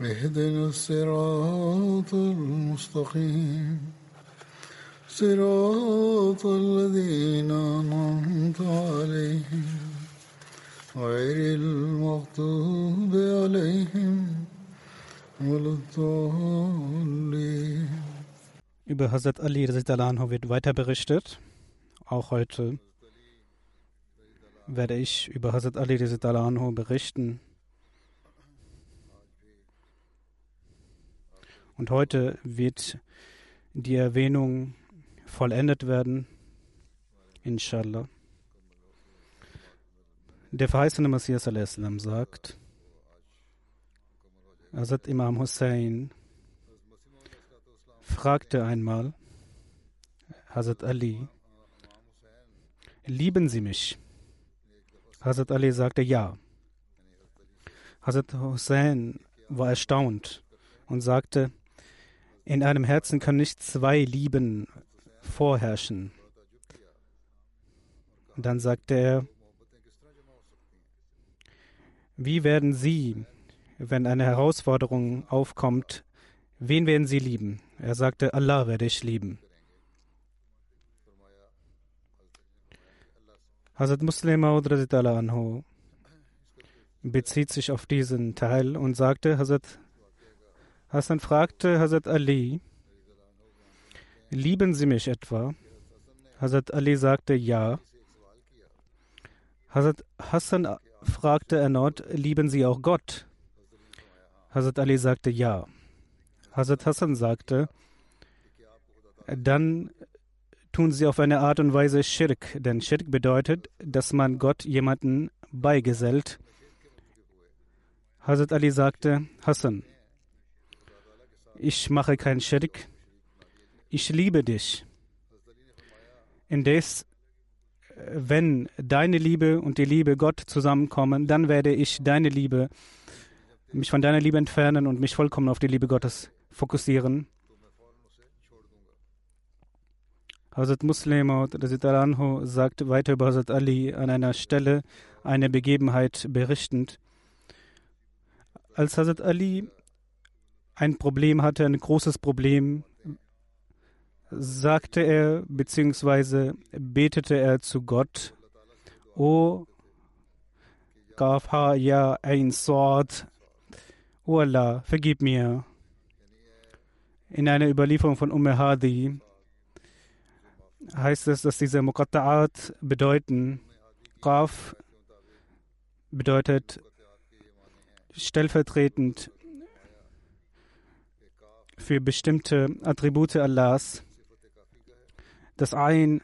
اهدنا الصراط المستقيم صراط الذين أنعمت عليهم غير المغضوب عليهم ولا الضالين Über Hazrat Ali Anhu wird weiter berichtet. Auch heute werde ich über Hazrat Ali Anhu berichten. Und heute wird die Erwähnung vollendet werden, inshallah. Der verheißene Messias al-Islam sagt, Hazrat Imam Hussein fragte einmal Hazrat Ali, lieben Sie mich? Hazrat Ali sagte ja. Hazrat Hussein war erstaunt und sagte, in einem Herzen können nicht zwei Lieben vorherrschen. Und dann sagte er, wie werden Sie, wenn eine Herausforderung aufkommt, wen werden Sie lieben? Er sagte, Allah werde ich lieben. Hazrat Muslim anhu bezieht sich auf diesen Teil und sagte, Hazrat Hassan fragte Hazrat Ali, lieben Sie mich etwa? Hazrat Ali sagte ja. Hazrat Hassan fragte erneut, lieben Sie auch Gott? Hazrat Ali sagte ja. Hazrat Hassan sagte, dann tun Sie auf eine Art und Weise Schirk, denn Schirk bedeutet, dass man Gott jemanden beigesellt. Hazrat Ali sagte, Hassan, ich mache keinen Schirk, ich liebe dich. Indes, wenn deine Liebe und die Liebe Gott zusammenkommen, dann werde ich deine Liebe, mich von deiner Liebe entfernen und mich vollkommen auf die Liebe Gottes fokussieren. Hazrat Muslim anhu sagt weiter über Hazrat Ali an einer Stelle eine Begebenheit berichtend. Als Hazrat Ali ein Problem hatte, ein großes Problem, sagte er bzw. betete er zu Gott, O Gafha ya ein Sort, O Allah, vergib mir. In einer Überlieferung von Umm Hadi heißt es, dass diese Muqatta'at bedeuten, Qaf bedeutet stellvertretend für bestimmte Attribute Allahs. Das Ein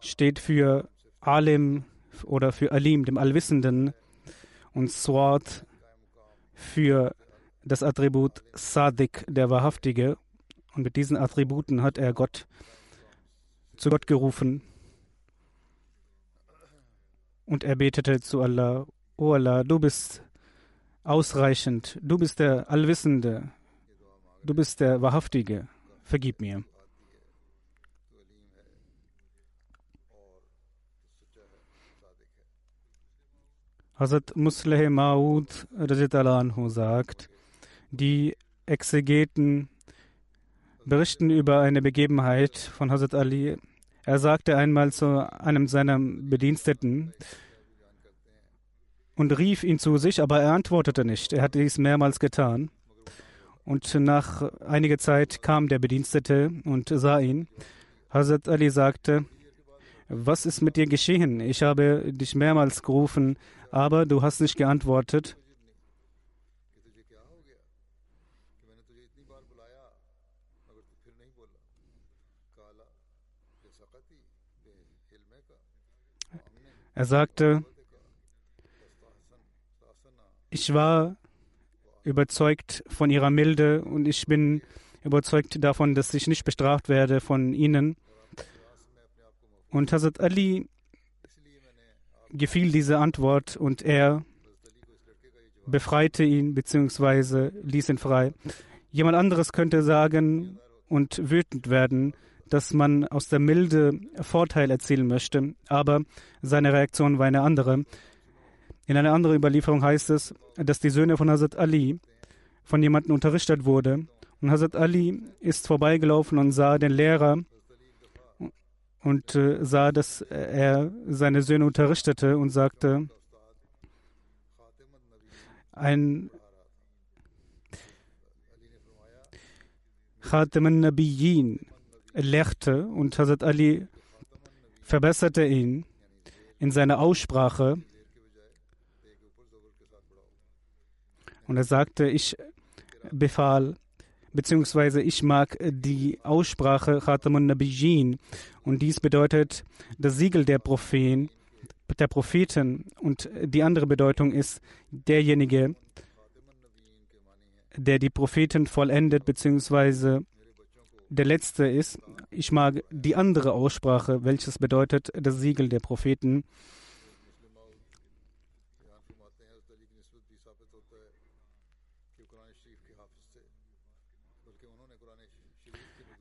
steht für Alim oder für Alim, dem Allwissenden, und Swat für das Attribut Sadik, der Wahrhaftige. Und mit diesen Attributen hat er Gott zu Gott gerufen und er betete zu Allah, O Allah, du bist ausreichend, du bist der Allwissende, du bist der Wahrhaftige, vergib mir. Hazrat Musleh Maud anhu sagt, die Exegeten berichten über eine Begebenheit von Hazrat Ali. Er sagte einmal zu einem seiner Bediensteten und rief ihn zu sich, aber er antwortete nicht. Er hat dies mehrmals getan. Und nach einiger Zeit kam der Bedienstete und sah ihn. Hazrat Ali sagte, was ist mit dir geschehen? Ich habe dich mehrmals gerufen, aber du hast nicht geantwortet. Er sagte, ich war überzeugt von ihrer Milde und ich bin überzeugt davon, dass ich nicht bestraft werde von ihnen. Und Hazrat Ali gefiel diese Antwort und er befreite ihn bzw. ließ ihn frei. Jemand anderes könnte sagen und wütend werden, dass man aus der Milde Vorteil erzielen möchte, aber seine Reaktion war eine andere. In einer anderen Überlieferung heißt es, dass die Söhne von Hazrat Ali von jemandem unterrichtet wurde. Und Hazrat Ali ist vorbeigelaufen und sah den Lehrer und äh, sah, dass er seine Söhne unterrichtete und sagte, ein Khatam al-Nabiyyin lehrte und Hazrat Ali verbesserte ihn in seiner Aussprache. Und er sagte, ich befahl, beziehungsweise ich mag die Aussprache Khatamun Nabiyyin. Und dies bedeutet das Siegel der Propheten, der Propheten. Und die andere Bedeutung ist derjenige, der die Propheten vollendet, beziehungsweise der letzte ist. Ich mag die andere Aussprache, welches bedeutet das Siegel der Propheten.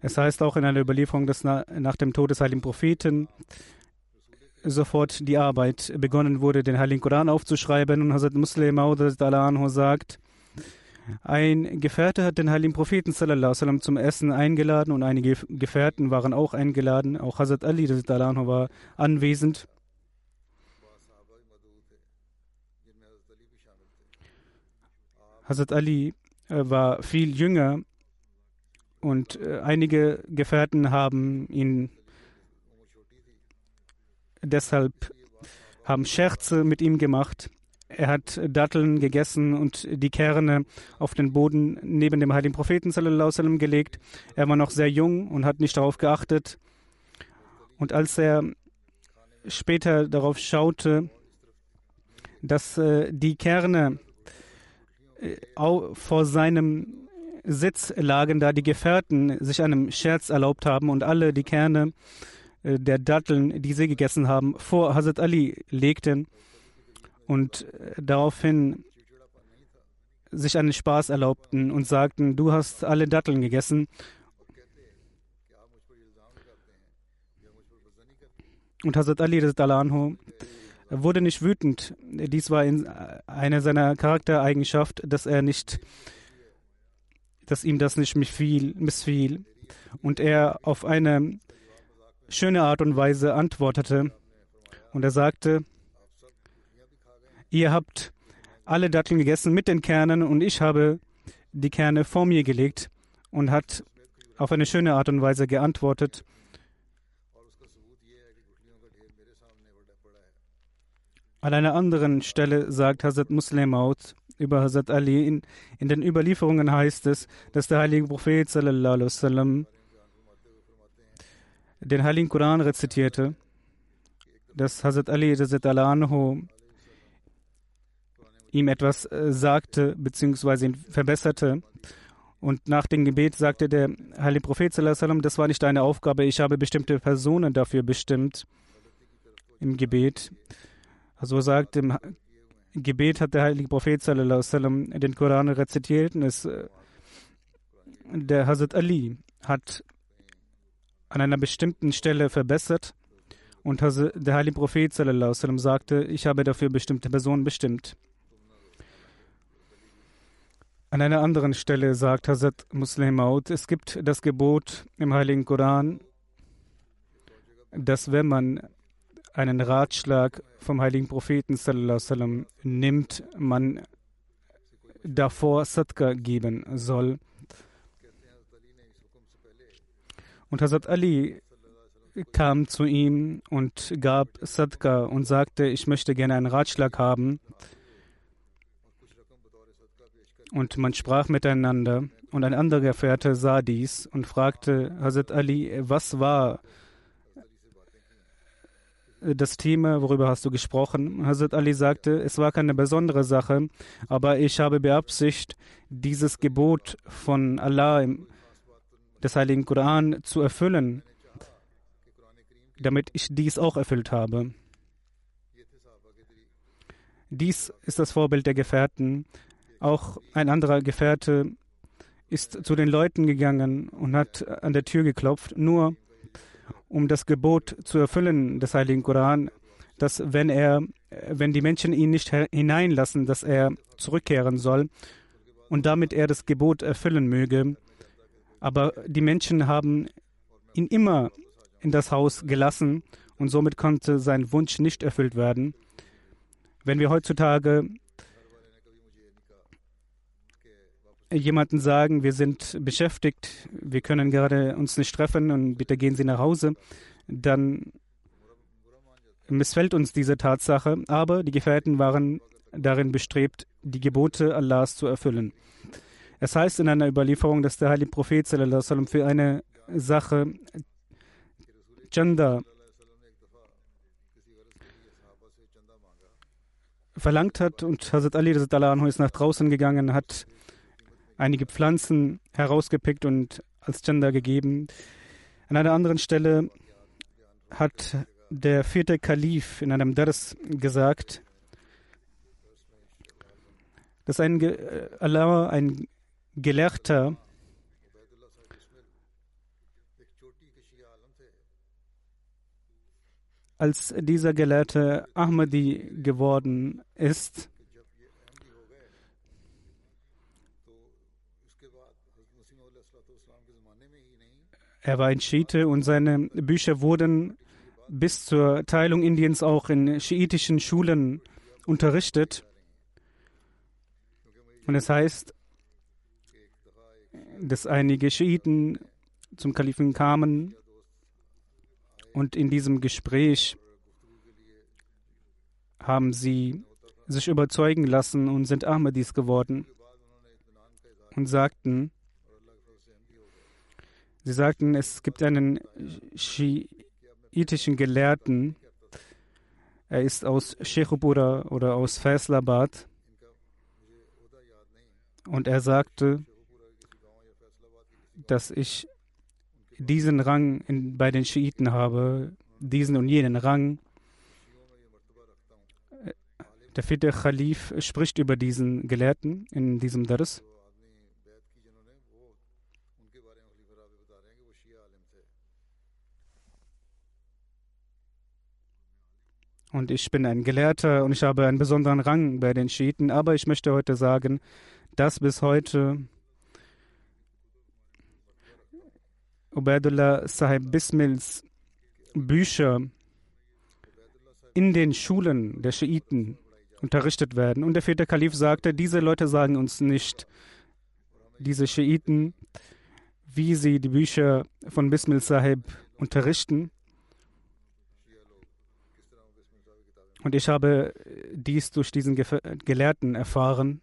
Es heißt auch in einer Überlieferung, dass nach dem Tod des heiligen Propheten sofort die Arbeit begonnen wurde, den heiligen Koran aufzuschreiben. Und Hazrat Muslim anhu sagt, ein Gefährte hat den heiligen Propheten sallam, zum Essen eingeladen und einige Gefährten waren auch eingeladen. Auch Hazrat Ali anhu war anwesend. Hazrat Ali äh, war viel jünger und äh, einige Gefährten haben ihn deshalb haben Scherze mit ihm gemacht. Er hat Datteln gegessen und die Kerne auf den Boden neben dem heiligen Propheten wasallam gelegt. Er war noch sehr jung und hat nicht darauf geachtet. Und als er später darauf schaute, dass äh, die Kerne äh, vor seinem Sitz lagen, da die Gefährten sich einem Scherz erlaubt haben und alle die Kerne äh, der Datteln, die sie gegessen haben, vor Hazrat Ali legten und äh, daraufhin sich einen Spaß erlaubten und sagten, du hast alle Datteln gegessen. Und Hazrat Ali anhu wurde nicht wütend. Dies war in eine seiner Charaktereigenschaft, dass er nicht, dass ihm das nicht missfiel, missfiel und er auf eine schöne Art und Weise antwortete. Und er sagte, ihr habt alle Datteln gegessen mit den Kernen und ich habe die Kerne vor mir gelegt und hat auf eine schöne Art und Weise geantwortet. An einer anderen Stelle sagt Hazrat Muslim Maud, über Hazrat Ali, in, in den Überlieferungen heißt es, dass der heilige Prophet wasallam den heiligen Koran rezitierte, dass Hazrat Ali radiallahu anhu ihm etwas äh, sagte bzw. ihn verbesserte. Und nach dem Gebet sagte der heilige Prophet das war nicht deine Aufgabe, ich habe bestimmte Personen dafür bestimmt im Gebet. Also sagt, im Gebet hat der heilige Prophet wasallam den Koran rezitiert und es, äh, der Hazrat Ali hat an einer bestimmten Stelle verbessert und der heilige Prophet wasallam sagte, ich habe dafür bestimmte Personen bestimmt. An einer anderen Stelle sagt Hazrat Muslim Maud, es gibt das Gebot im heiligen Koran, dass wenn man einen Ratschlag vom heiligen Propheten sallam, nimmt, man davor Sadka geben soll. Und Hazrat Ali kam zu ihm und gab Sadka und sagte, ich möchte gerne einen Ratschlag haben. Und man sprach miteinander und ein anderer Gefährte sah dies und fragte Hazrat Ali, was war das Thema, worüber hast du gesprochen? Hazrat Ali sagte, es war keine besondere Sache, aber ich habe beabsichtigt, dieses Gebot von Allah im, des Heiligen Koran zu erfüllen, damit ich dies auch erfüllt habe. Dies ist das Vorbild der Gefährten. Auch ein anderer Gefährte ist zu den Leuten gegangen und hat an der Tür geklopft, nur um das Gebot zu erfüllen des Heiligen Koran, dass wenn er, wenn die Menschen ihn nicht hineinlassen, dass er zurückkehren soll und damit er das Gebot erfüllen möge. Aber die Menschen haben ihn immer in das Haus gelassen und somit konnte sein Wunsch nicht erfüllt werden. Wenn wir heutzutage jemanden sagen, wir sind beschäftigt, wir können gerade uns nicht treffen und bitte gehen Sie nach Hause, dann missfällt uns diese Tatsache, aber die Gefährten waren darin bestrebt, die Gebote Allahs zu erfüllen. Es heißt in einer Überlieferung, dass der heilige Prophet sallam, für eine Sache Chanda verlangt hat und Hazrat Ali ist nach draußen gegangen, hat einige Pflanzen herausgepickt und als Gender gegeben. An einer anderen Stelle hat der vierte Kalif in einem Dars gesagt, dass ein, Ge Allah, ein Gelehrter, als dieser Gelehrte Ahmadi geworden ist, Er war ein Schiite und seine Bücher wurden bis zur Teilung Indiens auch in schiitischen Schulen unterrichtet. Und es heißt, dass einige Schiiten zum Kalifen kamen und in diesem Gespräch haben sie sich überzeugen lassen und sind Ahmadis geworden und sagten, Sie sagten, es gibt einen schiitischen Gelehrten, er ist aus Sheikhupura oder aus Faisalabad. Und er sagte, dass ich diesen Rang in, bei den Schiiten habe, diesen und jenen Rang. Der vierte Khalif spricht über diesen Gelehrten in diesem Dars. Und ich bin ein Gelehrter und ich habe einen besonderen Rang bei den Schiiten. Aber ich möchte heute sagen, dass bis heute Ubaidullah Sahib Bismils Bücher in den Schulen der Schiiten unterrichtet werden. Und der vierte Kalif sagte, diese Leute sagen uns nicht, diese Schiiten, wie sie die Bücher von Bismil Sahib unterrichten. Und ich habe dies durch diesen Gelehrten erfahren.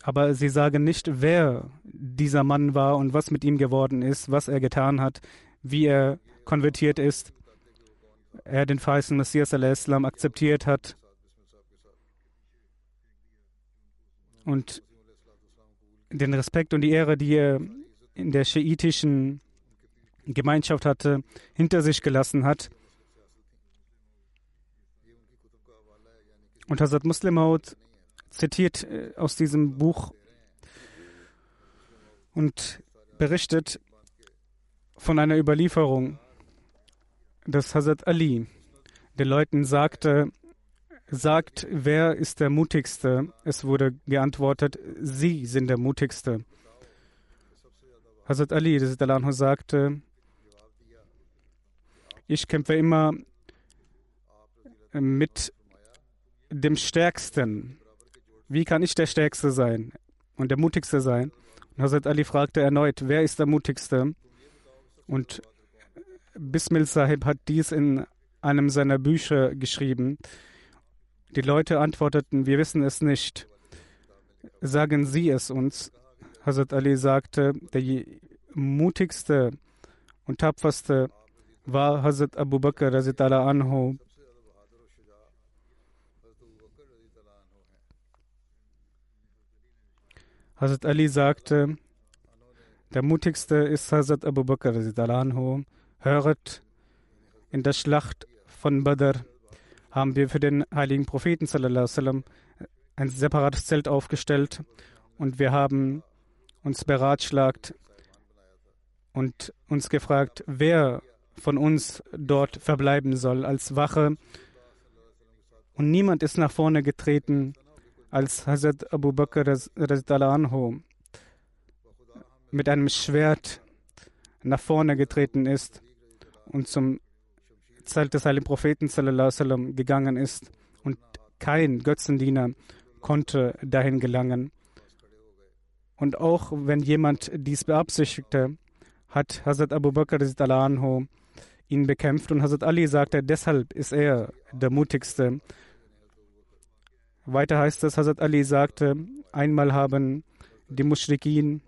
Aber sie sagen nicht, wer dieser Mann war und was mit ihm geworden ist, was er getan hat, wie er konvertiert ist, er den verheißenen Messias Islam akzeptiert hat und den Respekt und die Ehre, die er in der schiitischen Gemeinschaft hatte, hinter sich gelassen hat. Und Hazrat Muslimhaut zitiert äh, aus diesem Buch und berichtet von einer Überlieferung, dass Hazrat Ali den Leuten sagte, sagt, wer ist der Mutigste? Es wurde geantwortet, Sie sind der Mutigste. Hazrat Ali sagte, ich kämpfe immer mit dem Stärksten. Wie kann ich der Stärkste sein? und der mutigste sein. Und Hazrat Ali fragte erneut, wer ist der mutigste? Und Bismil Sahib hat dies in einem seiner Bücher geschrieben. Die Leute antworteten, wir wissen es nicht. Sagen Sie es uns. Hazrat Ali sagte, der mutigste und tapferste war Hazrat Abu Bakr anhu. Hazrat Ali sagte, der mutigste ist Hazrat Abu Bakr anhu. Höret, in der Schlacht von Badr haben wir für den heiligen Propheten sallam, ein separates Zelt aufgestellt und wir haben uns beratschlagt und uns gefragt, wer von uns dort verbleiben soll als Wache. Und niemand ist nach vorne getreten, als Hazrat Abu Bakr anhu mit einem Schwert nach vorne getreten ist und zum Zelt des heiligen Propheten sallam, gegangen ist und kein Götzendiener konnte dahin gelangen. Und auch wenn jemand dies beabsichtigte, hat Hazrat Abu Bakr anhu ihn bekämpft und Hazrat Ali sagte, deshalb ist er der mutigste. Weiter heißt es, Hazrat Ali sagte, einmal haben die Mushrikin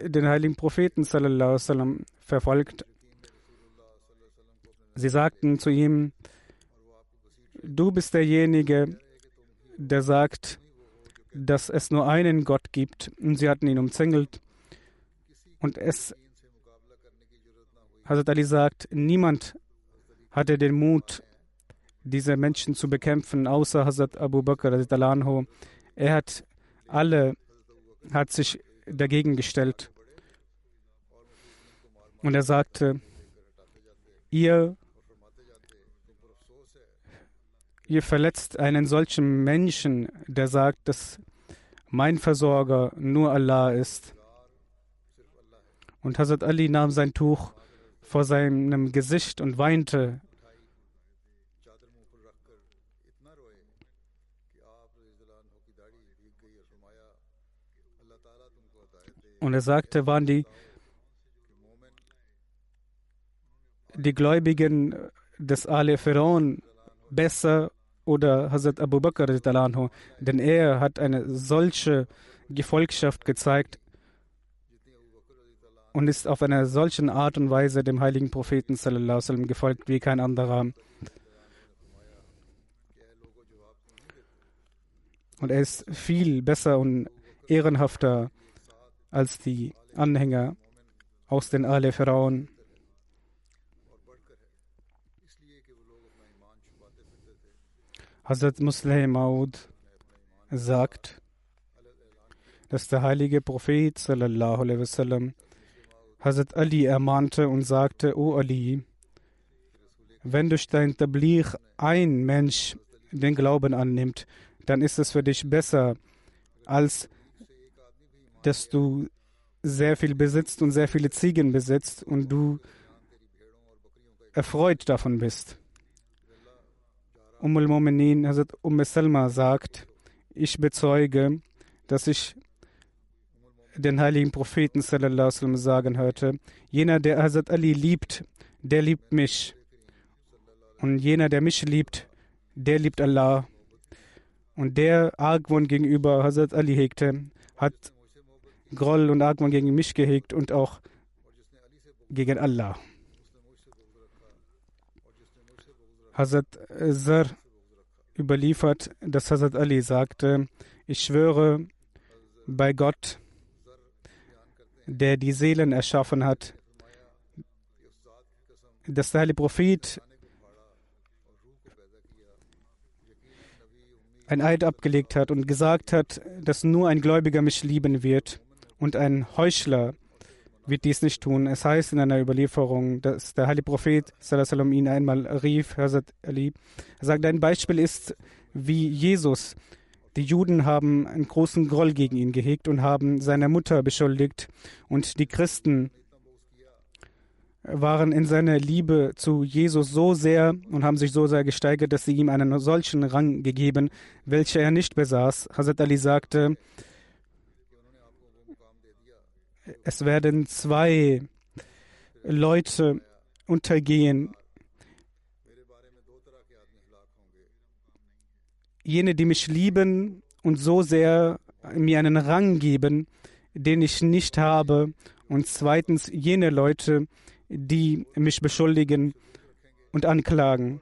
den heiligen Propheten sallam, verfolgt Sie sagten zu ihm, du bist derjenige, der sagt, dass es nur einen Gott gibt. Und sie hatten ihn umzingelt. Und es, Hazrat Ali sagt, niemand hatte den Mut, diese Menschen zu bekämpfen, außer Hazrat Abu Bakr. Er hat alle, hat sich dagegen gestellt. Und er sagte, ihr Ihr verletzt einen solchen Menschen, der sagt, dass mein Versorger nur Allah ist. Und Hazrat Ali nahm sein Tuch vor seinem Gesicht und weinte. Und er sagte, waren die, die Gläubigen des Ali Pharaon besser oder Hazrat Abu Bakr, denn er hat eine solche Gefolgschaft gezeigt und ist auf eine solche Art und Weise dem heiligen Propheten sallam, gefolgt wie kein anderer. Und er ist viel besser und ehrenhafter als die Anhänger aus den Ale Pharaonen. Hazrat Muslim Maud sagt, dass der heilige Prophet sallallahu alaihi wasallam Hazrat Ali ermahnte und sagte, O Ali, wenn durch dein Tabligh ein Mensch den Glauben annimmt, dann ist es für dich besser, als dass du sehr viel besitzt und sehr viele Ziegen besitzt und du erfreut davon bist. Umm al-Mu'minin, Hazrat Umm Salma sagt, ich bezeuge, dass ich den heiligen Propheten sallam, sagen hörte, jener, der Hazrat Ali liebt, der liebt mich. Und jener, der mich liebt, der liebt Allah. Und der Argwohn gegenüber Hazrat Ali hegte, hat Groll und Argwohn gegen mich gehegt und auch gegen Allah. Hazrat Zar überliefert, dass Hazrat Ali sagte, ich schwöre bei Gott, der die Seelen erschaffen hat, dass der heilige Prophet ein Eid abgelegt hat und gesagt hat, dass nur ein Gläubiger mich lieben wird und ein Heuchler wird dies nicht tun. Es heißt in einer Überlieferung, dass der heilige Prophet sallam, ihn einmal rief, Hazrat Ali. Er sagt, ein Beispiel ist wie Jesus. Die Juden haben einen großen Groll gegen ihn gehegt und haben seine Mutter beschuldigt. Und die Christen waren in seiner Liebe zu Jesus so sehr und haben sich so sehr gesteigert, dass sie ihm einen solchen Rang gegeben, welcher er nicht besaß. Hazrat Ali sagte, es werden zwei Leute untergehen. Jene, die mich lieben und so sehr mir einen Rang geben, den ich nicht habe. Und zweitens jene Leute, die mich beschuldigen und anklagen.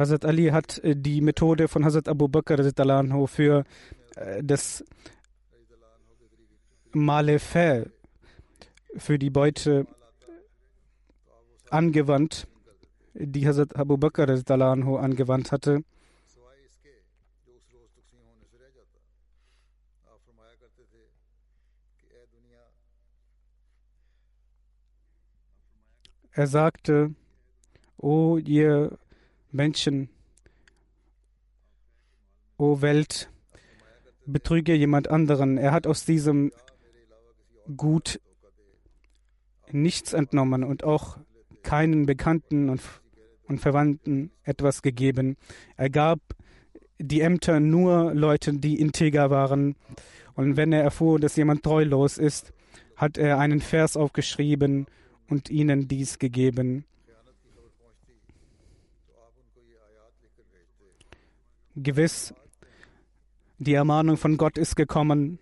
Hazrat Ali hat äh, die Methode von Hazrat Abu Bakr für äh, das Malefe, für die Beute angewandt, die Hazrat Abu Bakr angewandt hatte. Er sagte, O ihr Menschen, O Welt, betrüge jemand anderen. Er hat aus diesem Gut nichts entnommen und auch keinen Bekannten und, und Verwandten etwas gegeben. Er gab die Ämter nur Leuten, die integer waren. Und wenn er erfuhr, dass jemand treulos ist, hat er einen Vers aufgeschrieben und ihnen dies gegeben. Gewiss, die Ermahnung von Gott ist gekommen.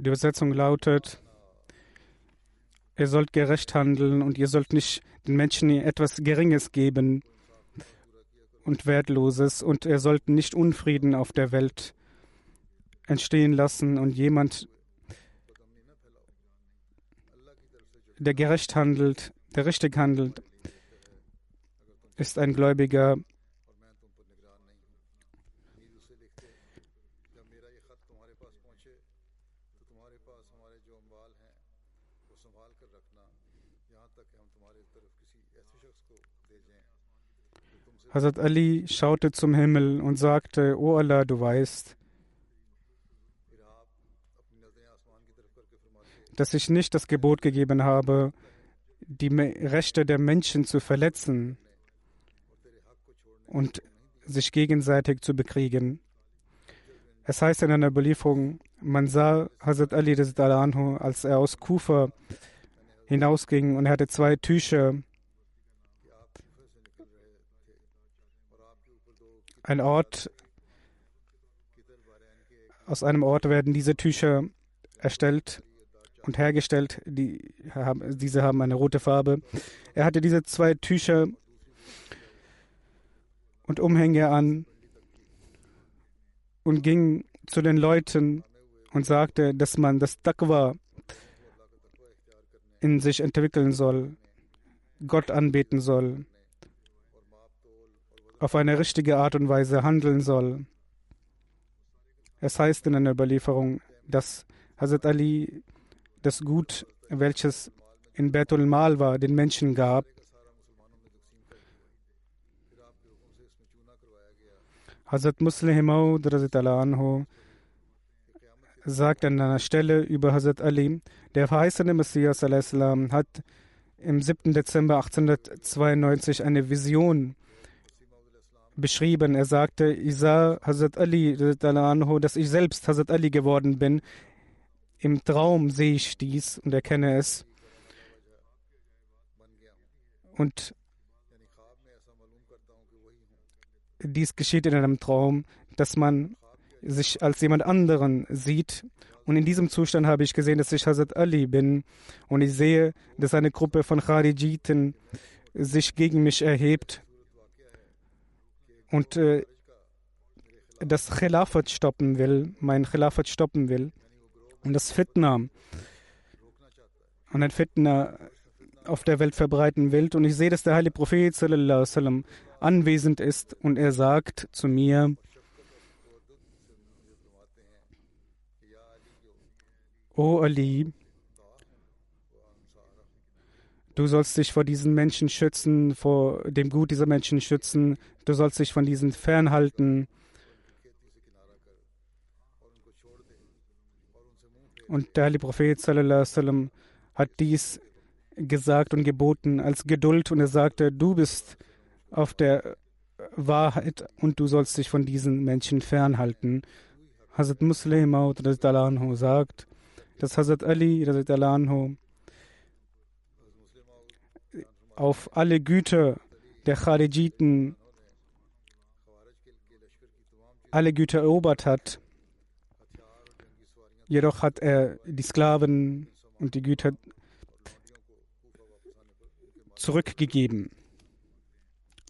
Die Übersetzung lautet, ihr sollt gerecht handeln und ihr sollt nicht den Menschen etwas Geringes geben und Wertloses und ihr sollt nicht Unfrieden auf der Welt entstehen lassen und jemand, der gerecht handelt, der richtig handelt, ist ein Gläubiger Hazrat Ali schaute zum Himmel und sagte, O Allah, du weißt, dass ich nicht das Gebot gegeben habe, die Rechte der Menschen zu verletzen und sich gegenseitig zu bekriegen. Es heißt in einer Überlieferung, man sah Hazrat Ali, als er aus Kufa hinausging und er hatte zwei Tücher ein Ort, aus einem Ort werden diese Tücher erstellt und hergestellt. Die haben, diese haben eine rote Farbe. Er hatte diese zwei Tücher und Umhänge an und ging zu den Leuten und sagte, dass man das Taqwa in sich entwickeln soll, Gott anbeten soll auf eine richtige Art und Weise handeln soll. Es heißt in einer Überlieferung, dass Hazrat Ali das Gut, welches in Betul Mal war, den Menschen gab. Hazrat Muslim Maud anhu sagt an einer Stelle über Hazrat Ali, der verheißene Messias hat im 7. Dezember 1892 eine Vision beschrieben. Er sagte, ich sah Hazrat Ali, dass ich selbst Hazrat Ali geworden bin. Im Traum sehe ich dies und erkenne es. Und dies geschieht in einem Traum, dass man sich als jemand anderen sieht. Und in diesem Zustand habe ich gesehen, dass ich Hazrat Ali bin. Und ich sehe, dass eine Gruppe von Kharijiten sich gegen mich erhebt und äh, das Khilafat stoppen will, mein Khilafat stoppen will und das Fitna und ein Fitna auf der Welt verbreiten will. Und ich sehe, dass der heilige Prophet sallam, anwesend ist und er sagt zu mir, O Ali, du sollst dich vor diesen Menschen schützen, vor dem Gut dieser Menschen schützen, du sollst dich von diesen fernhalten. Und der Heilige Prophet sallam, hat dies gesagt und geboten als Geduld und er sagte, du bist auf der Wahrheit und du sollst dich von diesen Menschen fernhalten. Hazrat Muslim sagt, dass Hazrat Ali auf alle Güter der Kharijiten alle Güter erobert hat. Jedoch hat er die Sklaven und die Güter zurückgegeben.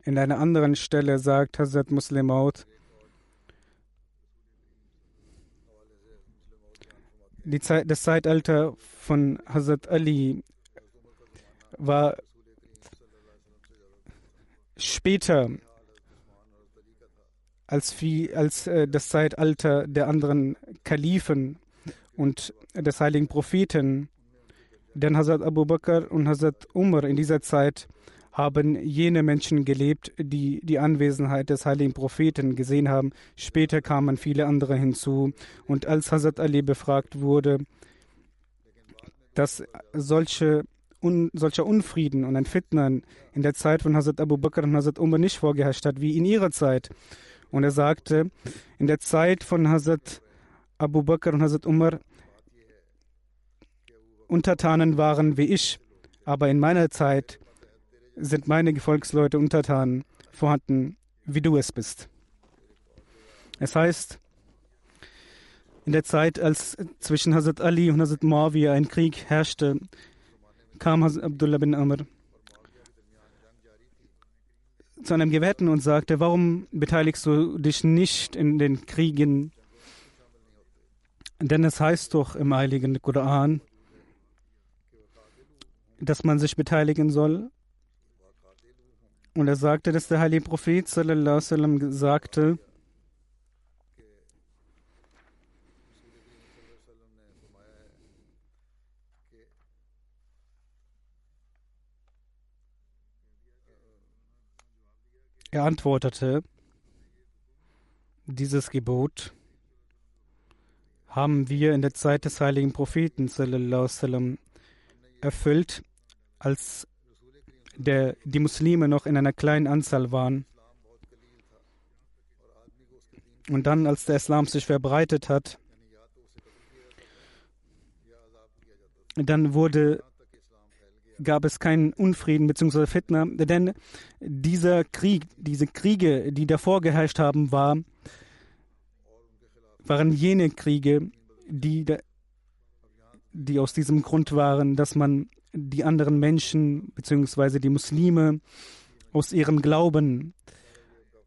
In einer anderen Stelle sagt Hazrat Muslimaut, die Zeit, das Zeitalter von Hazrat Ali war später als, wie, als äh, das Zeitalter der anderen Kalifen und des heiligen Propheten. Denn Hazrat Abu Bakr und Hazrat Umar in dieser Zeit haben jene Menschen gelebt, die die Anwesenheit des heiligen Propheten gesehen haben. Später kamen viele andere hinzu. Und als Hazrat Ali befragt wurde, dass solche un, solcher Unfrieden und ein Fitnern in der Zeit von Hazrat Abu Bakr und Hazrat Umar nicht vorgeherrscht hat, wie in ihrer Zeit. Und er sagte, in der Zeit von Hazrat Abu Bakr und Hazrat Umar Untertanen waren wie ich, aber in meiner Zeit sind meine Gefolgsleute Untertanen vorhanden, wie du es bist. Es heißt, in der Zeit, als zwischen Hazrat Ali und Hazrat Muawiyah ein Krieg herrschte, kam Abdullah bin Amr zu einem Gewehrten und sagte, warum beteiligst du dich nicht in den Kriegen? Denn es heißt doch im heiligen Koran, dass man sich beteiligen soll. Und er sagte, dass der heilige Prophet sallam, sagte, Er antwortete, dieses Gebot haben wir in der Zeit des heiligen Propheten sallam, erfüllt, als der, die Muslime noch in einer kleinen Anzahl waren. Und dann, als der Islam sich verbreitet hat, dann wurde gab es keinen Unfrieden bzw. Fitna, denn dieser Krieg, diese Kriege, die davor geherrscht haben, war, waren jene Kriege, die, die aus diesem Grund waren, dass man die anderen Menschen bzw. die Muslime aus ihrem Glauben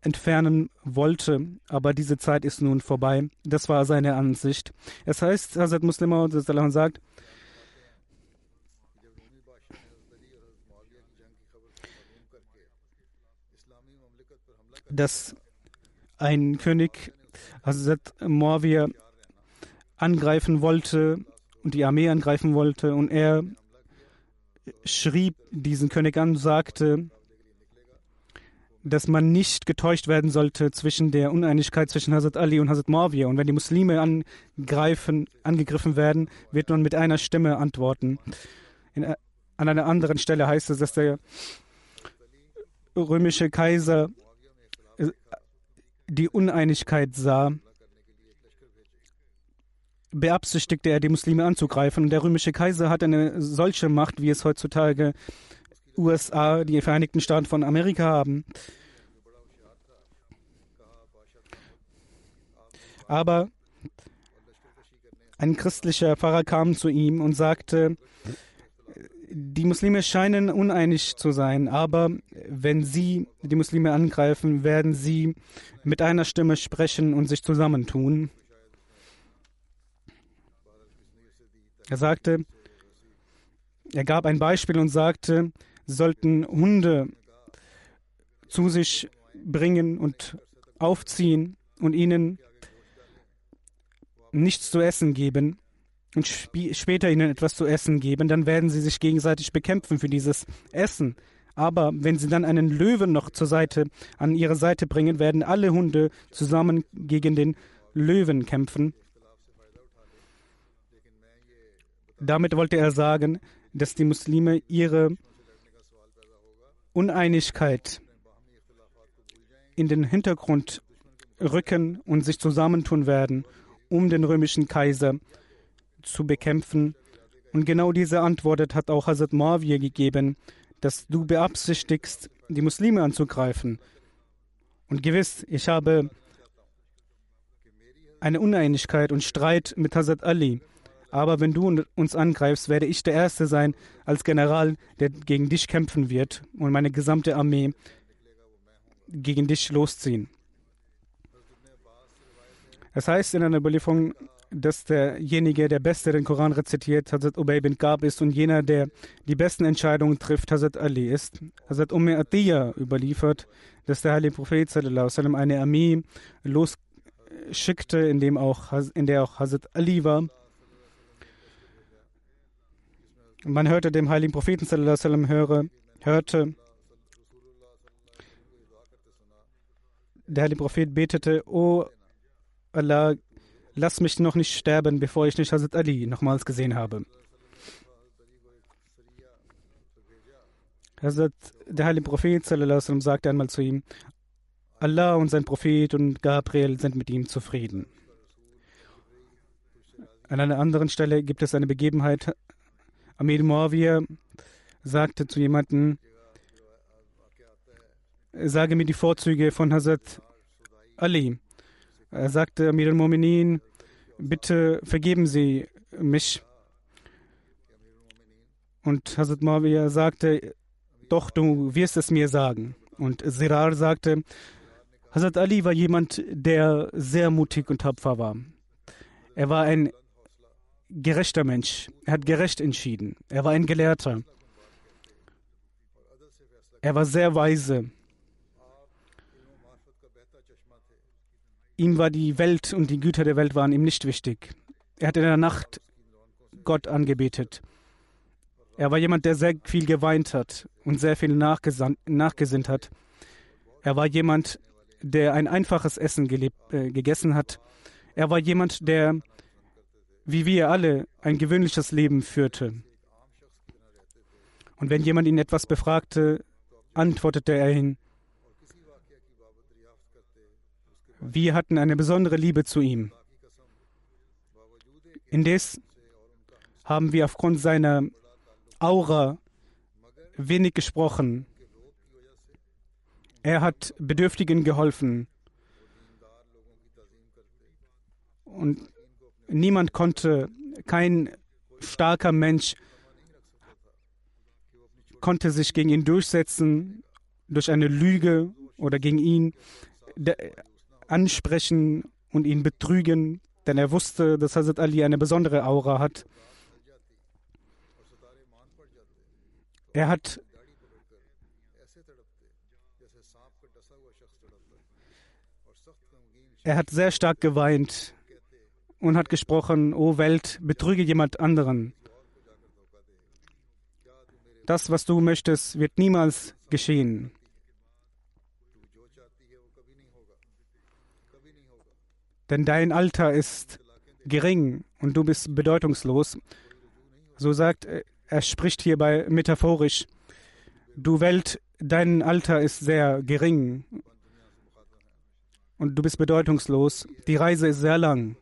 entfernen wollte, aber diese Zeit ist nun vorbei. Das war seine Ansicht. Es heißt, Hazrat Muslim sagt, dass ein König Hazrat Muawiyah angreifen wollte und die Armee angreifen wollte und er schrieb diesen König an und sagte, dass man nicht getäuscht werden sollte zwischen der Uneinigkeit zwischen Hazrat Ali und Hazrat Muawiyah. Und wenn die Muslime angreifen, angegriffen werden, wird man mit einer Stimme antworten. In, an einer anderen Stelle heißt es, dass der römische Kaiser die Uneinigkeit sah, beabsichtigte er, die Muslime anzugreifen. Und der römische Kaiser hat eine solche Macht, wie es heutzutage USA, die Vereinigten Staaten von Amerika haben. Aber ein christlicher Pfarrer kam zu ihm und sagte, die Muslime scheinen uneinig zu sein, aber wenn sie die Muslime angreifen, werden sie mit einer Stimme sprechen und sich zusammentun. Er sagte, er gab ein Beispiel und sagte, sollten Hunde zu sich bringen und aufziehen und ihnen nichts zu essen geben, und sp später ihnen etwas zu essen geben, dann werden sie sich gegenseitig bekämpfen für dieses Essen. Aber wenn sie dann einen Löwen noch zur Seite an ihre Seite bringen, werden alle Hunde zusammen gegen den Löwen kämpfen. Damit wollte er sagen, dass die Muslime ihre Uneinigkeit in den Hintergrund rücken und sich zusammentun werden, um den römischen Kaiser zu bekämpfen. Und genau diese Antwort hat auch Hazrat Muawiyah gegeben, dass du beabsichtigst, die Muslime anzugreifen. Und gewiss, ich habe eine Uneinigkeit und Streit mit Hazrat Ali. Aber wenn du uns angreifst, werde ich der Erste sein als General, der gegen dich kämpfen wird und meine gesamte Armee gegen dich losziehen. Es heißt in einer Überlieferung, dass derjenige, der Beste den Koran rezitiert, Hazrat Ubay bin Gab ist und jener, der die besten Entscheidungen trifft, Hazrat Ali ist. Hazrat Umm Atiyah überliefert, dass der heilige Prophet sallam, eine Armee losschickte, in, dem auch, in der auch Hazrat Ali war. Man hörte dem heiligen Propheten sallam, höre, hörte, der heilige Prophet betete, O Allah, lass mich noch nicht sterben, bevor ich nicht Hazrat Ali nochmals gesehen habe. Hazrat, der heilige Prophet sallam, sagte einmal zu ihm, Allah und sein Prophet und Gabriel sind mit ihm zufrieden. An einer anderen Stelle gibt es eine Begebenheit. Amir Muawiyah sagte zu jemandem, sage mir die Vorzüge von Hazrat Ali. Er sagte Amir al-Mominin, bitte vergeben Sie mich. Und Hazrat Muawiyah sagte, doch, du wirst es mir sagen. Und Sirar sagte, Hazrat Ali war jemand, der sehr mutig und tapfer war. Er war ein gerechter Mensch. Er hat gerecht entschieden. Er war ein Gelehrter. Er war sehr weise. Ihm war die Welt und die Güter der Welt waren ihm nicht wichtig. Er hat in der Nacht Gott angebetet. Er war jemand, der sehr viel geweint hat und sehr viel nachgesinnt hat. Er war jemand, der ein einfaches Essen äh, gegessen hat. Er war jemand, der, wie wir alle, ein gewöhnliches Leben führte. Und wenn jemand ihn etwas befragte, antwortete er ihn, Wir hatten eine besondere Liebe zu ihm. Indes haben wir aufgrund seiner Aura wenig gesprochen. Er hat Bedürftigen geholfen. Und niemand konnte, kein starker Mensch konnte sich gegen ihn durchsetzen durch eine Lüge oder gegen ihn ansprechen und ihn betrügen, denn er wusste, dass Hazrat Ali eine besondere Aura hat. Er hat Er hat sehr stark geweint und hat gesprochen, O Welt, betrüge jemand anderen. Das, was du möchtest, wird niemals geschehen. Denn dein Alter ist gering und du bist bedeutungslos. So sagt er, er spricht hierbei metaphorisch. Du Welt, dein Alter ist sehr gering und du bist bedeutungslos. Die Reise ist sehr lang.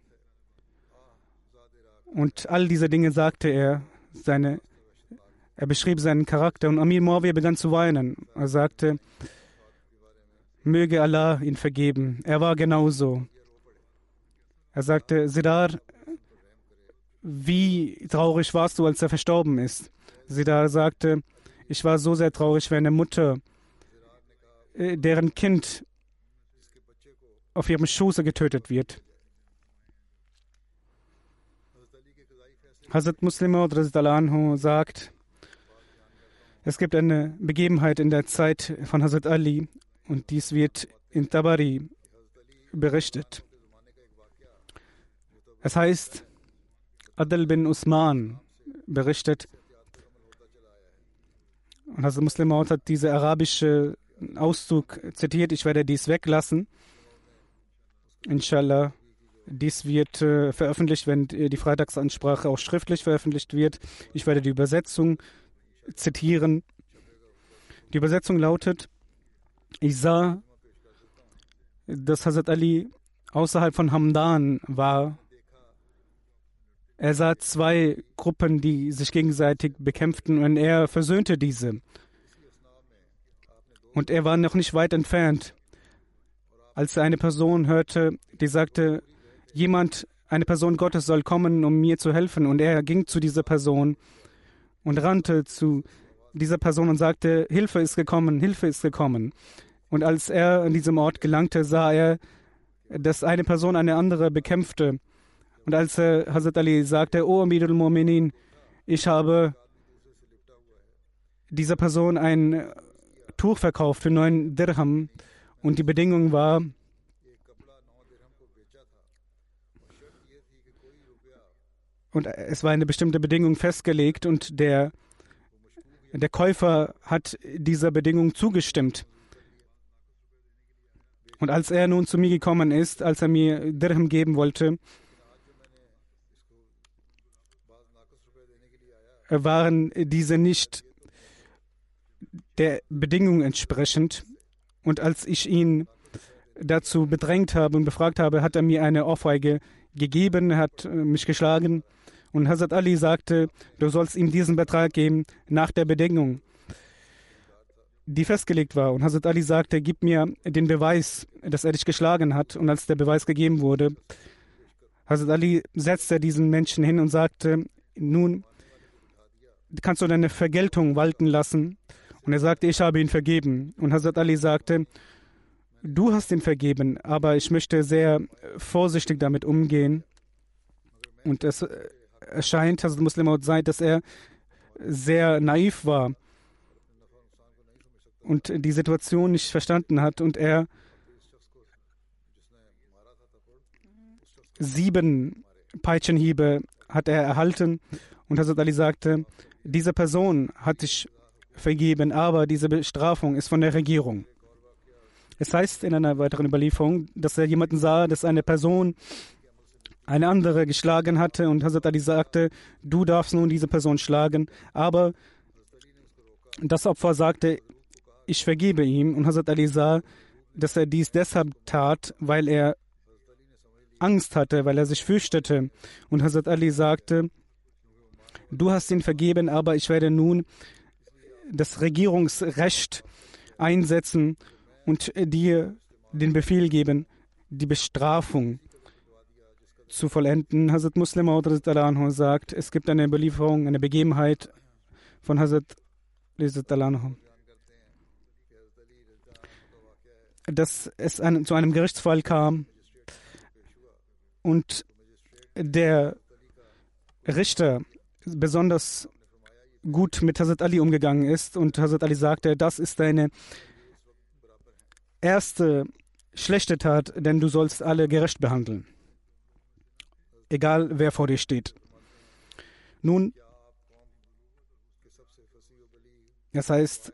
Und all diese Dinge sagte er, seine, er beschrieb seinen Charakter und Amir Muawiyah begann zu weinen. Er sagte, möge Allah ihn vergeben. Er war genauso. Er sagte, Sidar, wie traurig warst du, als er verstorben ist? Sidar sagte, ich war so sehr traurig wie eine Mutter, äh, deren Kind auf ihrem Schoße getötet wird. Hazrat Muslim anhu sagt, es gibt eine Begebenheit in der Zeit von Hazrat Ali und dies wird in Tabari berichtet. Es heißt, Adel bin Usman berichtet. Und Hazrat Muslim hat diese arabische Auszug zitiert. Ich werde dies weglassen. Inshallah. Dies wird äh, veröffentlicht, wenn die Freitagsansprache auch schriftlich veröffentlicht wird. Ich werde die Übersetzung zitieren. Die Übersetzung lautet: Ich sah, dass Hazrat Ali außerhalb von Hamdan war. Er sah zwei Gruppen, die sich gegenseitig bekämpften, und er versöhnte diese. Und er war noch nicht weit entfernt, als er eine Person hörte, die sagte, jemand, eine Person Gottes soll kommen, um mir zu helfen. Und er ging zu dieser Person und rannte zu dieser Person und sagte, Hilfe ist gekommen, Hilfe ist gekommen. Und als er an diesem Ort gelangte, sah er, dass eine Person eine andere bekämpfte. Und als äh, Hazrat Ali sagte, O Amirul Mu'minin, ich habe dieser Person ein Tuch verkauft für neun Dirham und die Bedingung war, und es war eine bestimmte Bedingung festgelegt und der, der Käufer hat dieser Bedingung zugestimmt. Und als er nun zu mir gekommen ist, als er mir Dirham geben wollte, waren diese nicht der Bedingung entsprechend. Und als ich ihn dazu bedrängt habe und befragt habe, hat er mir eine Ohrfeige gegeben, hat mich geschlagen. Und Hazrat Ali sagte, du sollst ihm diesen Betrag geben nach der Bedingung, die festgelegt war. Und Hazrat Ali sagte, gib mir den Beweis, dass er dich geschlagen hat. Und als der Beweis gegeben wurde, Hazrat Ali setzte diesen Menschen hin und sagte, nun kannst du deine Vergeltung walten lassen. Und er sagte, ich habe ihn vergeben. Und Hazrat Ali sagte, du hast ihn vergeben, aber ich möchte sehr vorsichtig damit umgehen. Und es erscheint Hazrat Muslim sei, dass er sehr naiv war und die Situation nicht verstanden hat und er sieben Peitschenhiebe hat er erhalten und Hazrat Ali sagte, diese Person hat dich vergeben, aber diese Bestrafung ist von der Regierung. Es heißt in einer weiteren Überlieferung, dass er jemanden sah, dass eine Person eine andere geschlagen hatte und Hazrat Ali sagte, du darfst nun diese Person schlagen, aber das Opfer sagte, ich vergebe ihm und Hazrat Ali sah, dass er dies deshalb tat, weil er Angst hatte, weil er sich fürchtete. Und Hazrat Ali sagte, du hast ihn vergeben, aber ich werde nun das Regierungsrecht einsetzen und dir den Befehl geben, die Bestrafung zu vollenden. Hazrat Muslim anhu sagt, es gibt eine Überlieferung, eine Begebenheit von Hazrat anhu, dass es ein, zu einem Gerichtsfall kam und der Richter besonders gut mit Hazrat Ali umgegangen ist und Hazrat Ali sagte, das ist deine erste schlechte Tat, denn du sollst alle gerecht behandeln egal wer vor dir steht. Nun, das heißt,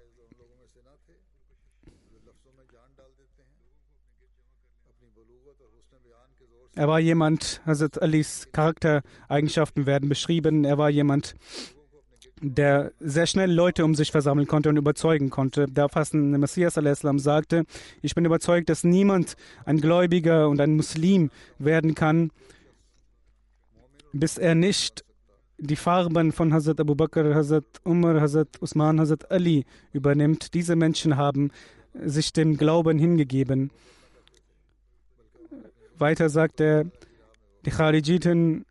er war jemand, Hazrat Alis Charaktereigenschaften werden beschrieben, er war jemand, der sehr schnell Leute um sich versammeln konnte und überzeugen konnte. Der fassende Messias sagte, ich bin überzeugt, dass niemand ein Gläubiger und ein Muslim werden kann, bis er nicht die Farben von Hazrat Abu Bakr, Hazrat Umar, Hazrat Usman, Hazrat Ali übernimmt. Diese Menschen haben sich dem Glauben hingegeben. Weiter sagt er, die Kharijiten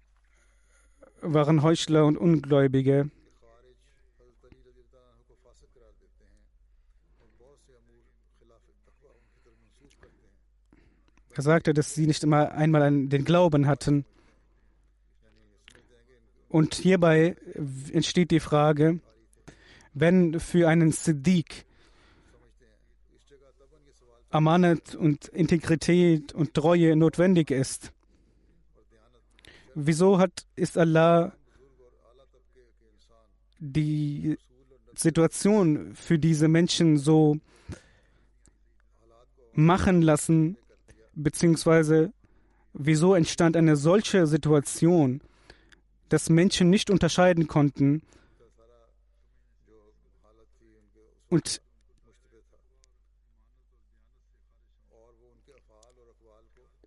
waren Heuchler und Ungläubige. Er sagte, dass sie nicht immer einmal den Glauben hatten. Und hierbei entsteht die Frage, wenn für einen Siddiq Amanat und Integrität und Treue notwendig ist, wieso hat, ist Allah die Situation für diese Menschen so machen lassen, beziehungsweise wieso entstand eine solche Situation, dass Menschen nicht unterscheiden konnten und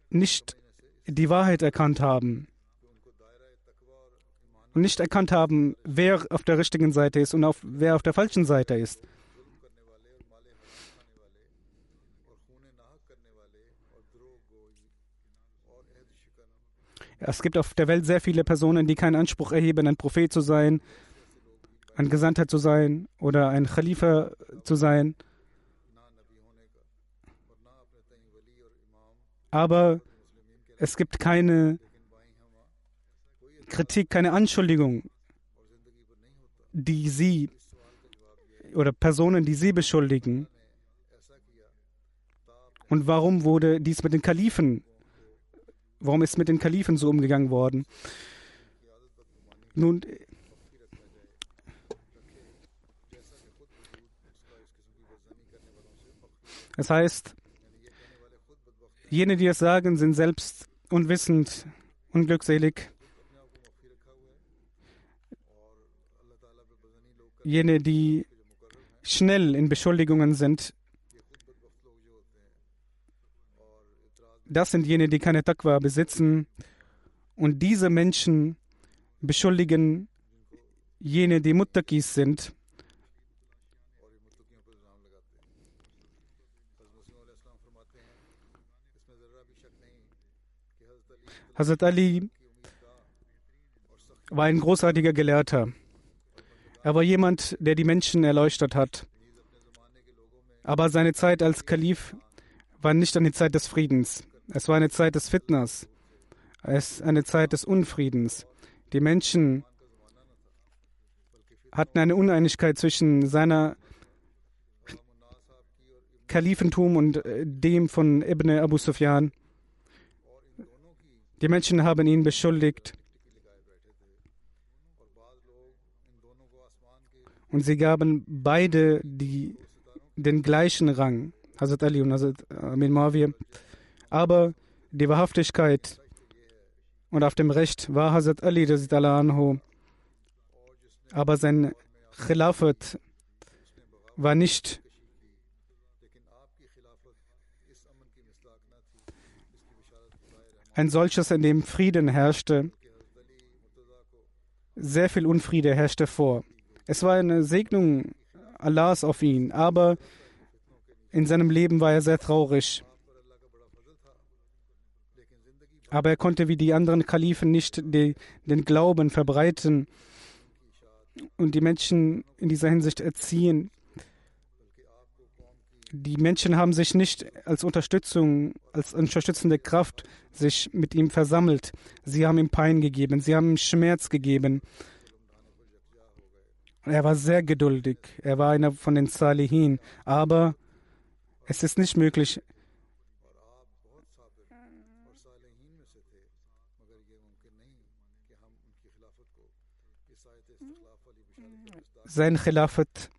nicht die Wahrheit erkannt haben und nicht erkannt haben, wer auf der richtigen Seite ist und auf, wer auf der falschen Seite ist. Es gibt auf der Welt sehr viele Personen, die keinen Anspruch erheben, ein Prophet zu sein, ein Gesandter zu sein oder ein Khalifa zu sein. Aber es gibt keine Kritik, keine Anschuldigung, die sie oder Personen, die sie beschuldigen. Und warum wurde dies mit den Kalifen Warum ist mit den Kalifen so umgegangen worden? Nun, das heißt, jene, die es sagen, sind selbst unwissend, unglückselig. Jene, die schnell in Beschuldigungen sind, das sind jene, die keine Taqwa besitzen. Und diese Menschen beschuldigen jene, die Muttaqis sind. Hazrat Ali war ein großartiger Gelehrter. Er war jemand, der die Menschen erleuchtet hat. Aber seine Zeit als Kalif war nicht die Zeit des Friedens. Es war eine Zeit des Fitners. Es ist eine Zeit des Unfriedens. Die Menschen hatten eine Uneinigkeit zwischen seiner Kalifentum und äh, dem von Ibn Abu Sufyan. Die Menschen haben ihn beschuldigt. Und sie gaben beide die, den gleichen Rang, Hazrat Ali und Hazrat Amin Mawiyah. Aber die Wahrhaftigkeit und auf dem Recht war Hazrat Ali anhu. Aber sein Khilafat war nicht ein solches, in dem Frieden herrschte. Sehr viel Unfriede herrschte vor. Es war eine Segnung Allahs auf ihn, aber in seinem Leben war er sehr traurig. Aber er konnte wie die anderen Kalifen nicht die, den Glauben verbreiten und die Menschen in dieser Hinsicht erziehen. Die Menschen haben sich nicht als Unterstützung, als unterstützende Kraft sich mit ihm versammelt. Sie haben ihm Pein gegeben, sie haben ihm Schmerz gegeben. Er war sehr geduldig. Er war einer von den Salihin. Aber es ist nicht möglich, sein Khilafat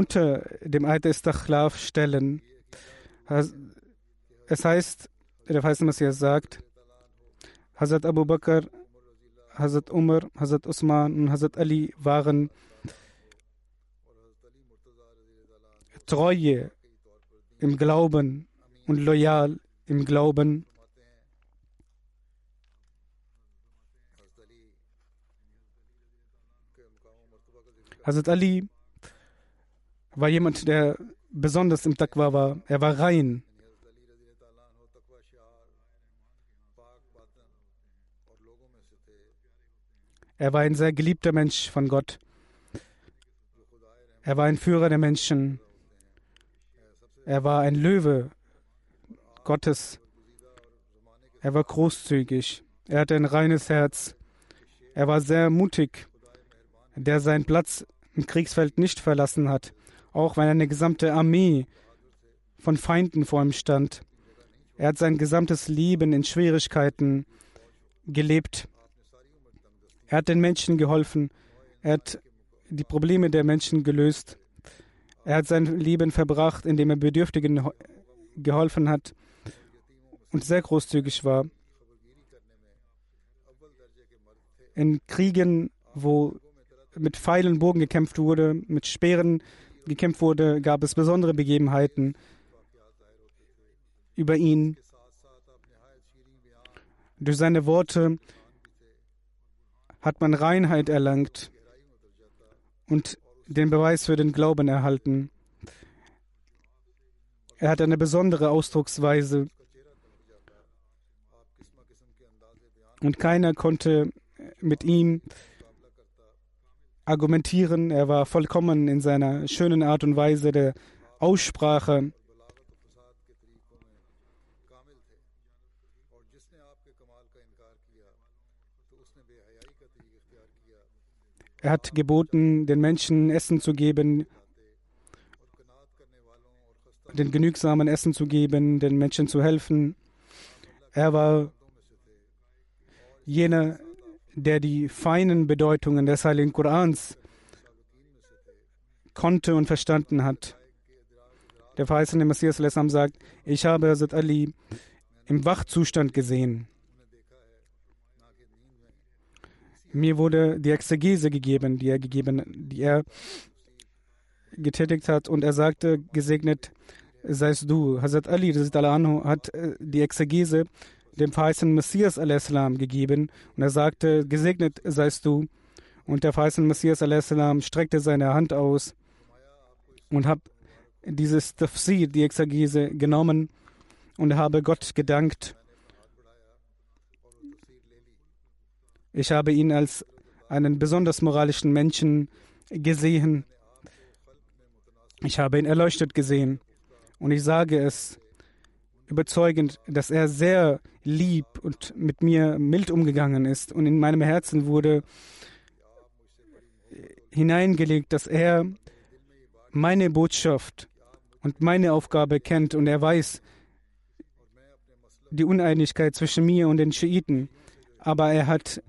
unter dem Eid Istakhlaf stellen. Es heißt, der Feist Messias sagt, Hazrat Abu Bakr, Hazrat Umar, Hazrat Usman und Hazrat Ali waren treue im Glauben und loyal im Glauben Hazrat Ali war jemand, der besonders im Taqwa war. Er war rein. Er war ein sehr geliebter Mensch von Gott. Er war ein Führer der Menschen. Er war ein Löwe Gottes. Er war großzügig. Er hatte ein reines Herz. Er war sehr mutig der seinen Platz im Kriegsfeld nicht verlassen hat, auch wenn eine gesamte Armee von Feinden vor ihm stand. Er hat sein gesamtes Leben in Schwierigkeiten gelebt. Er hat den Menschen geholfen. Er hat die Probleme der Menschen gelöst. Er hat sein Leben verbracht, indem er Bedürftigen geholfen hat und sehr großzügig war. In Kriegen, wo mit Pfeilen und Bogen gekämpft wurde, mit Speeren gekämpft wurde, gab es besondere Begebenheiten über ihn. Durch seine Worte hat man Reinheit erlangt und den Beweis für den Glauben erhalten. Er hat eine besondere Ausdrucksweise und keiner konnte mit ihm argumentieren. Er war vollkommen in seiner schönen Art und Weise der Aussprache. Er hat geboten, den Menschen Essen zu geben, den genügsamen Essen zu geben, den Menschen zu helfen. Er war jener, der die feinen Bedeutungen des Heiligen Korans konnte und verstanden hat. Der verheißene Messias sagt, ich habe Hazrat Ali im Wachzustand gesehen. Mir wurde die Exegese gegeben, die er gegeben, die er getätigt hat, und er sagte, gesegnet seist du. Hazrat Ali hat äh, die Exegese dem verheißenen Messias al gegeben und er sagte, gesegnet seist du. Und der verheißene Messias al streckte seine Hand aus und habe dieses Tafsir, die Exegese, genommen und habe Gott gedankt. Ich habe ihn als einen besonders moralischen Menschen gesehen. Ich habe ihn erleuchtet gesehen. Und ich sage es überzeugend, dass er sehr lieb und mit mir mild umgegangen ist. Und in meinem Herzen wurde hineingelegt, dass er meine Botschaft und meine Aufgabe kennt und er weiß die Uneinigkeit zwischen mir und den Schiiten. Aber er hat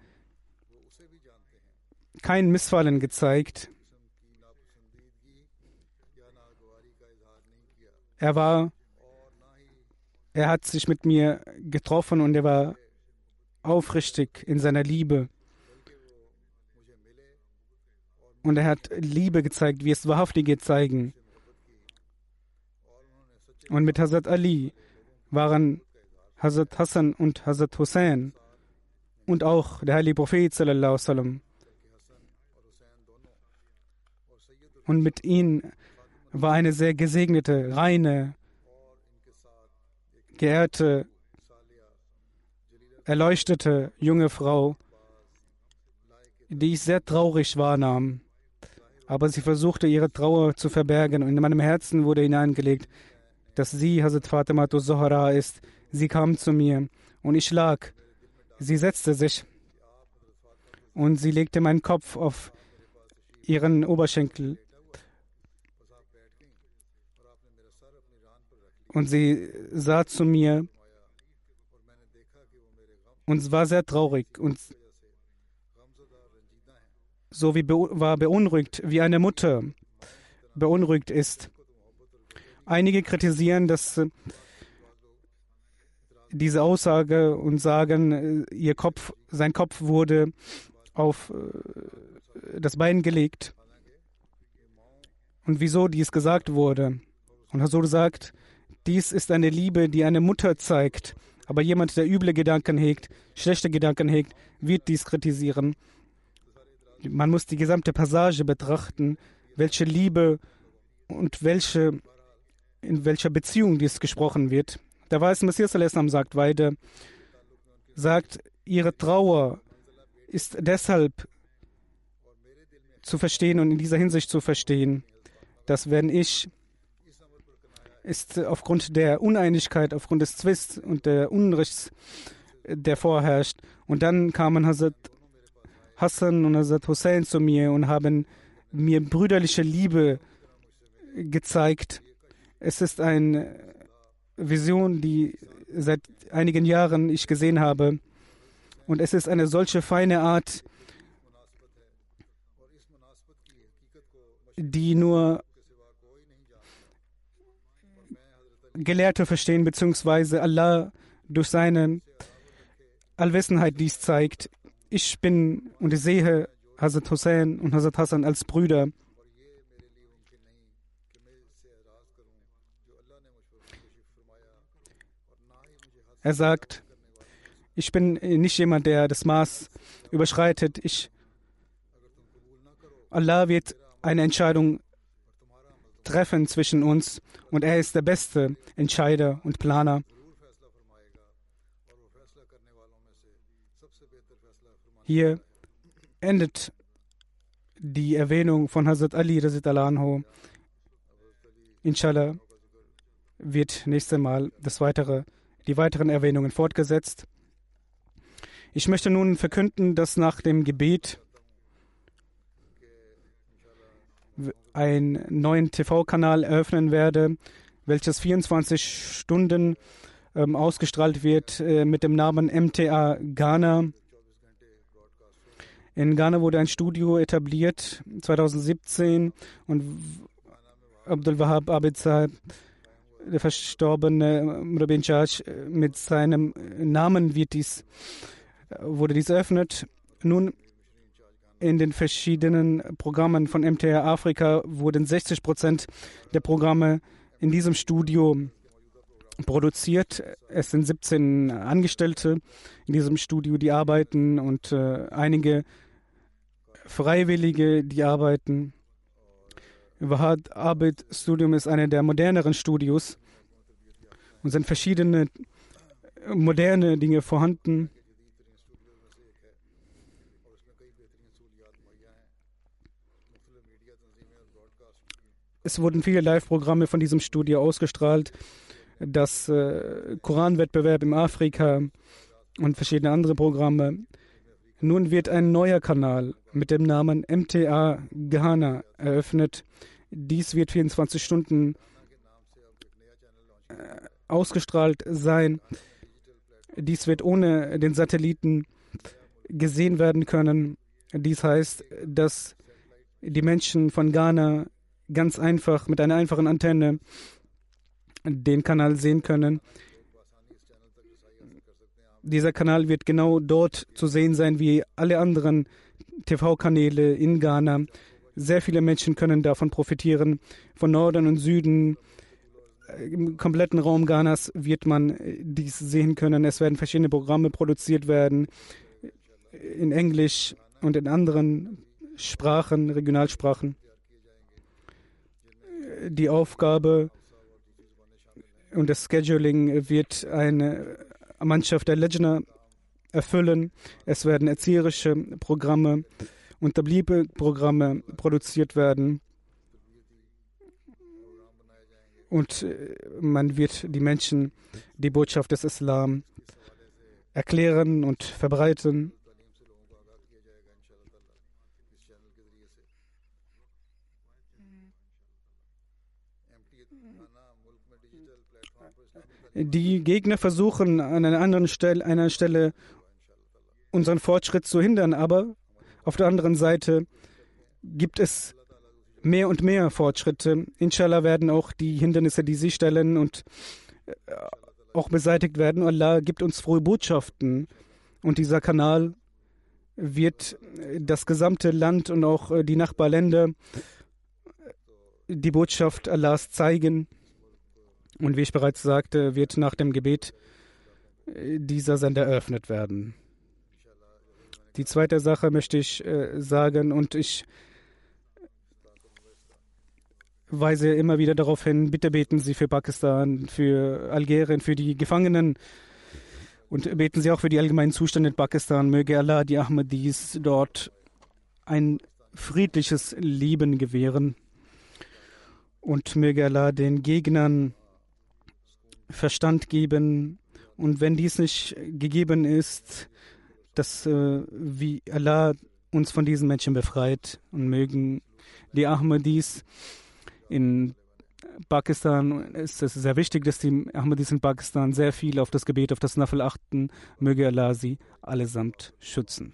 kein Missfallen gezeigt. Er war er hat sich mit mir getroffen und er war aufrichtig in seiner Liebe. Und er hat Liebe gezeigt, wie es Wahrhaftige zeigen. Und mit Hazrat Ali waren Hazrat Hassan und Hazrat Hussein und auch der heilige Prophet sallallahu sallam. Und mit ihnen war eine sehr gesegnete, reine geehrte, erleuchtete junge Frau, die ich sehr traurig wahrnahm. Aber sie versuchte, ihre Trauer zu verbergen. Und in meinem Herzen wurde hineingelegt, dass sie Hazrat Fatima Zohra ist. Sie kam zu mir und ich lag. Sie setzte sich und sie legte meinen Kopf auf ihren Oberschenkel. Und sie sah zu mir und war sehr traurig und so wie war beunruhigt, wie eine Mutter beunruhigt ist. Einige kritisieren dass diese Aussage und sagen, ihr Kopf, sein Kopf wurde auf äh, das Bein gelegt. Und wieso dies gesagt wurde. Und Hasur sagt, dies ist eine Liebe, die eine Mutter zeigt. Aber jemand, der üble Gedanken hegt, schlechte Gedanken hegt, wird dies kritisieren. Man muss die gesamte Passage betrachten, welche Liebe und welche, in welcher Beziehung dies gesprochen wird. Der weiße Messias sagt weiter, sagt, ihre Trauer ist deshalb zu verstehen und in dieser Hinsicht zu verstehen, dass wenn ich ist aufgrund der Uneinigkeit, aufgrund des Zwists und der Unrechts, der vorherrscht. Und dann kamen Hazrat Hassan und Hazrat Hussein zu mir und haben mir brüderliche Liebe gezeigt. Es ist eine Vision, die seit einigen Jahren ich gesehen habe. Und es ist eine solche feine Art, die nur Gelehrte verstehen, beziehungsweise Allah durch seine Allwissenheit dies zeigt. Ich bin und ich sehe Hazrat Hussein und Hazrat Hassan als Brüder. Er sagt, ich bin nicht jemand, der das Maß überschreitet. Ich, Allah wird eine Entscheidung treffen zwischen uns und er ist der beste Entscheider und Planer. Hier endet die Erwähnung von Hazrat Ali anhu. Inshallah wird nächstes Mal das weitere, die weiteren Erwähnungen fortgesetzt. Ich möchte nun verkünden, dass nach dem Gebet einen neuen TV-Kanal eröffnen werde, welches 24 Stunden ähm, ausgestrahlt wird äh, mit dem Namen MTA Ghana. In Ghana wurde ein Studio etabliert 2017 und Abdul Wahab Abid Saad, der verstorbene Rabin Charge, mit seinem Namen wird dies, wurde dies eröffnet. Nun in den verschiedenen Programmen von MTR Afrika wurden 60 Prozent der Programme in diesem Studio produziert. Es sind 17 Angestellte in diesem Studio, die arbeiten und äh, einige Freiwillige, die arbeiten. Wahad Abid Studium ist einer der moderneren Studios und sind verschiedene moderne Dinge vorhanden. Es wurden viele Live-Programme von diesem Studio ausgestrahlt. Das äh, Koranwettbewerb in Afrika und verschiedene andere Programme. Nun wird ein neuer Kanal mit dem Namen MTA Ghana eröffnet. Dies wird 24 Stunden äh, ausgestrahlt sein. Dies wird ohne den Satelliten gesehen werden können. Dies heißt, dass die Menschen von Ghana ganz einfach mit einer einfachen Antenne den Kanal sehen können. Dieser Kanal wird genau dort zu sehen sein wie alle anderen TV-Kanäle in Ghana. Sehr viele Menschen können davon profitieren. Von Norden und Süden, im kompletten Raum Ghanas wird man dies sehen können. Es werden verschiedene Programme produziert werden in Englisch und in anderen Sprachen, Regionalsprachen die Aufgabe und das Scheduling wird eine Mannschaft der Legner erfüllen. Es werden erzieherische Programme und Tabliebe-Programme produziert werden. Und äh, man wird die Menschen die Botschaft des Islam erklären und verbreiten. Die Gegner versuchen an einer anderen Stelle, einer Stelle unseren Fortschritt zu hindern, aber auf der anderen Seite gibt es mehr und mehr Fortschritte. Inshallah werden auch die Hindernisse, die sie stellen, und äh, auch beseitigt werden. Allah gibt uns frohe Botschaften und dieser Kanal wird das gesamte Land und auch äh, die Nachbarländer die Botschaft Allahs zeigen. Und wie ich bereits sagte, wird nach dem Gebet äh, dieser Sender eröffnet werden. Die zweite Sache möchte ich äh, sagen und ich weise immer wieder darauf hin, bitte beten Sie für Pakistan, für Algerien, für die Gefangenen und beten Sie auch für die allgemeinen Zustände in Pakistan. Möge Allah die Ahmadis dort ein friedliches Leben gewähren und möge Allah den Gegnern Verstand geben. Und wenn dies nicht gegeben ist, dass äh, wie Allah uns von diesen Menschen befreit und mögen die Ahmadis in Pakistan ist es sehr wichtig, dass die Ahmadis in Pakistan sehr viel auf das Gebet, auf das Nafel achten. Möge Allah sie allesamt schützen.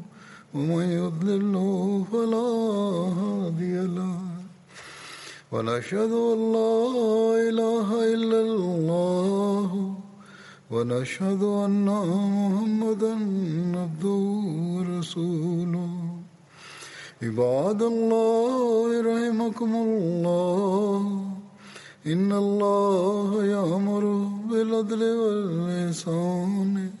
ومن يضلله فلا هادي له. ونشهد أن لا إله إلا الله. ونشهد أن محمدا عبده ورسوله. عباد الله رحمكم الله. إن الله يأمر بالعدل والإحسان.